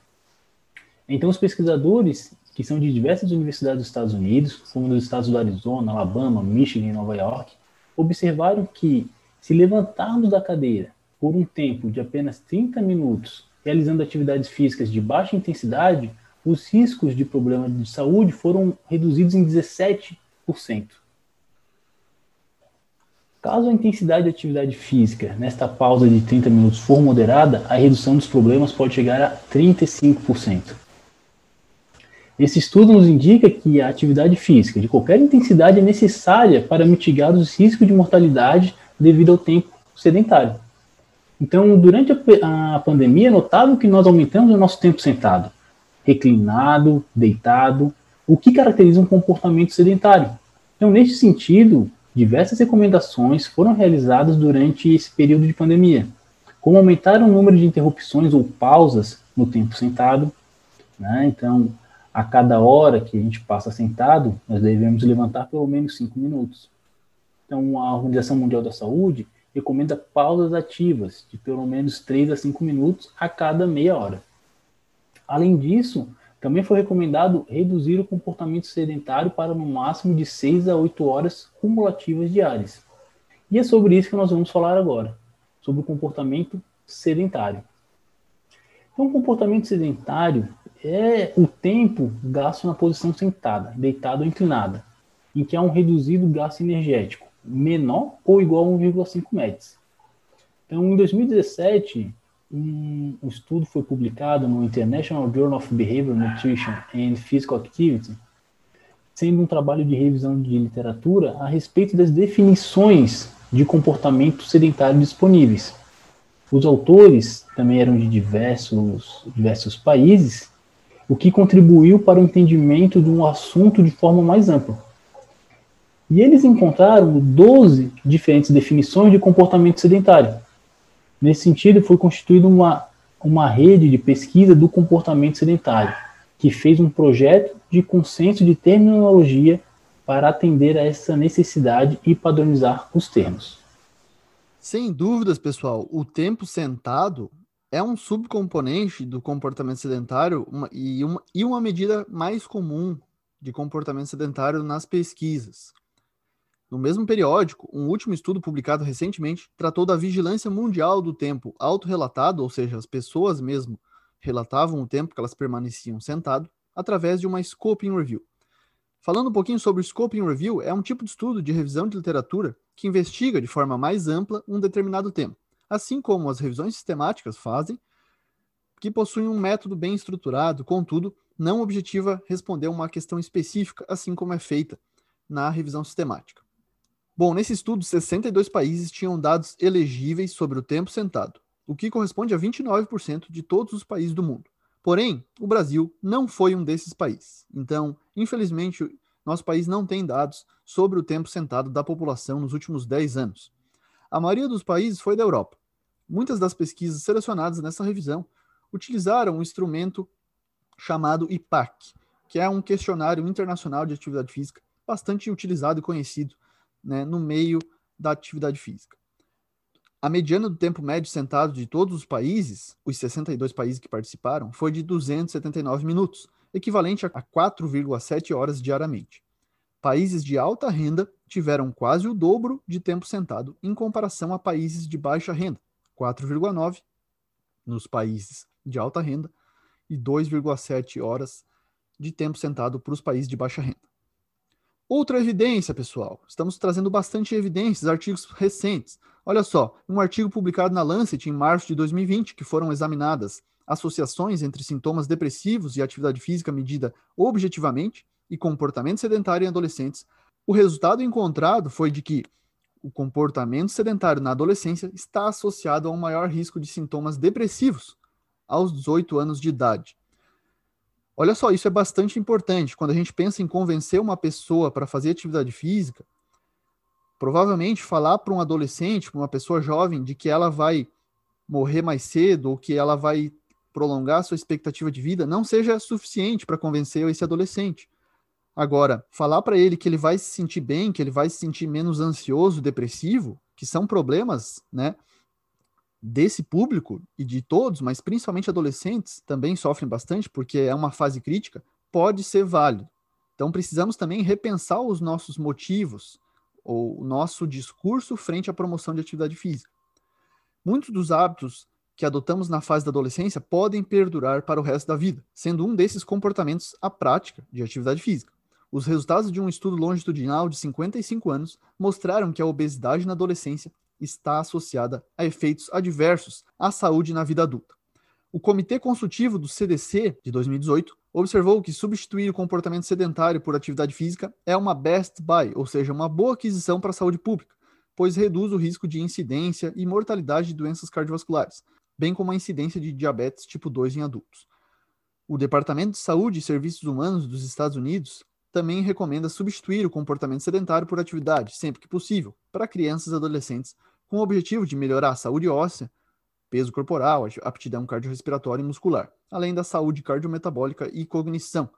Então, os pesquisadores, que são de diversas universidades dos Estados Unidos, como nos estados do Arizona, Alabama, Michigan e Nova York, observaram que, se levantarmos da cadeira por um tempo de apenas 30 minutos, realizando atividades físicas de baixa intensidade, os riscos de problemas de saúde foram reduzidos em 17%. Caso a intensidade de atividade física nesta pausa de 30 minutos for moderada, a redução dos problemas pode chegar a 35%. Esse estudo nos indica que a atividade física de qualquer intensidade é necessária para mitigar os riscos de mortalidade devido ao tempo sedentário. Então, durante a, pandemia, é notável que nós aumentamos o nosso tempo sentado, reclinado, deitado, o que caracteriza um comportamento sedentário. Então, neste sentido, diversas recomendações foram realizadas durante esse período de pandemia, como aumentar o número de interrupções ou pausas no tempo sentado. Né? Então, a cada hora que a gente passa sentado, nós devemos levantar pelo menos 5 minutos. Então, a Organização Mundial da Saúde recomenda pausas ativas de pelo menos 3 a 5 minutos a cada meia hora. Além disso, também foi recomendado reduzir o comportamento sedentário para no máximo de 6 a 8 horas cumulativas diárias. E é sobre isso que nós vamos falar agora, sobre o comportamento sedentário. Então, o comportamento sedentário é o tempo gasto na posição sentada, deitado ou inclinada, em que há um reduzido gasto energético, menor ou igual a 1,5 metros. Então, em 2017, um, um, estudo foi publicado no International Journal of Behavioral Nutrition and Physical Activity, sendo um trabalho de revisão de literatura a respeito das definições de comportamento sedentário disponíveis. Os autores também eram de diversos, diversos países, o que contribuiu para o entendimento de um assunto de forma mais ampla. E eles encontraram 12 diferentes definições de comportamento sedentário. Nesse sentido, foi constituída uma, uma rede de pesquisa do comportamento sedentário, que fez um projeto de consenso de terminologia para atender a essa necessidade e padronizar os termos. Sem dúvidas, pessoal, o tempo sentado é um subcomponente do comportamento sedentário uma, e, uma, e uma medida mais comum de comportamento sedentário nas pesquisas. No mesmo periódico, um último estudo publicado recentemente tratou da vigilância mundial do tempo autorrelatado, ou seja, as pessoas mesmo relatavam o tempo que elas permaneciam sentado, através de uma scoping review. Falando um pouquinho sobre o Scoping Review, é um tipo de estudo de revisão de literatura que investiga de forma mais ampla um determinado tema, assim como as revisões sistemáticas fazem, que possuem um método bem estruturado, contudo, não objetiva responder uma questão específica, assim como é feita na revisão sistemática. Bom, nesse estudo, 62 países tinham dados elegíveis sobre o tempo sentado, o que corresponde a 29% de todos os países do mundo. Porém, o Brasil não foi um desses países. Então, infelizmente, nosso país não tem dados sobre o tempo sentado da população nos últimos 10 anos. A maioria dos países foi da Europa. Muitas das pesquisas selecionadas nessa revisão utilizaram um instrumento chamado IPAC, que é um questionário internacional de atividade física bastante utilizado e conhecido né, no meio da atividade física. A mediana do tempo médio sentado de todos os países, os 62 países que participaram, foi de 279 minutos, equivalente a 4,7 horas diariamente. Países de alta renda tiveram quase o dobro de tempo sentado em comparação a países de baixa renda, 4,9 nos países de alta renda e 2,7 horas de tempo sentado para os países de baixa renda. Outra evidência, pessoal. Estamos trazendo bastante evidências, artigos recentes. Olha só, um artigo publicado na Lancet em março de 2020, que foram examinadas associações entre sintomas depressivos e atividade física medida objetivamente e comportamento sedentário em adolescentes. O resultado encontrado foi de que o comportamento sedentário na adolescência está associado a um maior risco de sintomas depressivos aos 18 anos de idade. Olha só, isso é bastante importante. Quando a gente pensa em convencer uma pessoa para fazer atividade física, provavelmente falar para um adolescente, para uma pessoa jovem, de que ela vai morrer mais cedo ou que ela vai prolongar sua expectativa de vida, não seja suficiente para convencer esse adolescente. Agora, falar para ele que ele vai se sentir bem, que ele vai se sentir menos ansioso, depressivo, que são problemas, né, desse público e de todos, mas principalmente adolescentes, também sofrem bastante porque é uma fase crítica, pode ser válido. Então precisamos também repensar os nossos motivos ou o nosso discurso frente à promoção de atividade física. Muitos dos hábitos que adotamos na fase da adolescência podem perdurar para o resto da vida, sendo um desses comportamentos a prática de atividade física. Os resultados de um estudo longitudinal de 55 anos mostraram que a obesidade na adolescência está associada a efeitos adversos à saúde na vida adulta. O Comitê Consultivo do CDC de 2018 observou que substituir o comportamento sedentário por atividade física é uma best buy, ou seja, uma boa aquisição para a saúde pública, pois reduz o risco de incidência e mortalidade de doenças cardiovasculares, bem como a incidência de diabetes tipo 2 em adultos. O Departamento de Saúde e Serviços Humanos dos Estados Unidos também recomenda substituir o comportamento sedentário por atividade, sempre que possível, para crianças e adolescentes, com o objetivo de melhorar a saúde óssea, peso corporal, aptidão cardiorrespiratória e muscular, além da saúde cardiometabólica e cognição,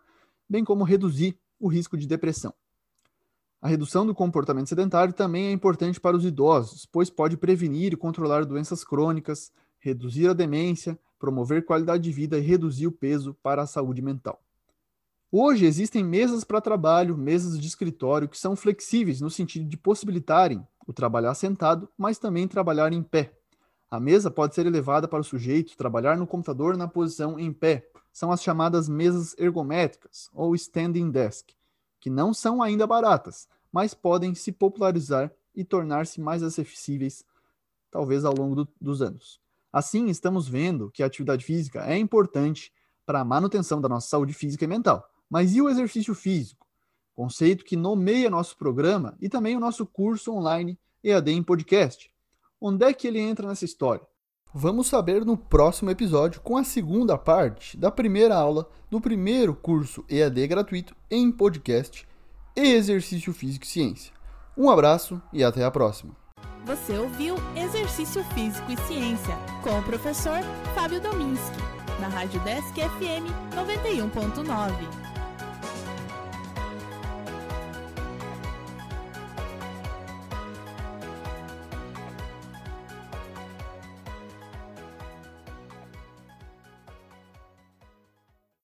bem como reduzir o risco de depressão. A redução do comportamento sedentário também é importante para os idosos, pois pode prevenir e controlar doenças crônicas, reduzir a demência, promover qualidade de vida e reduzir o peso para a saúde mental. Hoje existem mesas para trabalho, mesas de escritório que são flexíveis no sentido de possibilitarem o trabalhar sentado, mas também trabalhar em pé. A mesa pode ser elevada para o sujeito trabalhar no computador na posição em pé. São as chamadas mesas ergométricas ou standing desk, que não são ainda baratas, mas podem se popularizar e tornar-se mais acessíveis, talvez ao longo do, dos anos. Assim, estamos vendo que a atividade física é importante para a manutenção da nossa saúde física e mental. Mas e o exercício físico? Conceito que nomeia nosso programa e também o nosso curso online EAD em podcast. Onde é que ele entra nessa história? Vamos saber no próximo episódio com a segunda parte da primeira aula do primeiro curso EAD gratuito em podcast e exercício físico e ciência. Um abraço e até a próxima. Você ouviu Exercício Físico e Ciência com o professor Fábio Dominski, na Rádio Desk FM 91.9.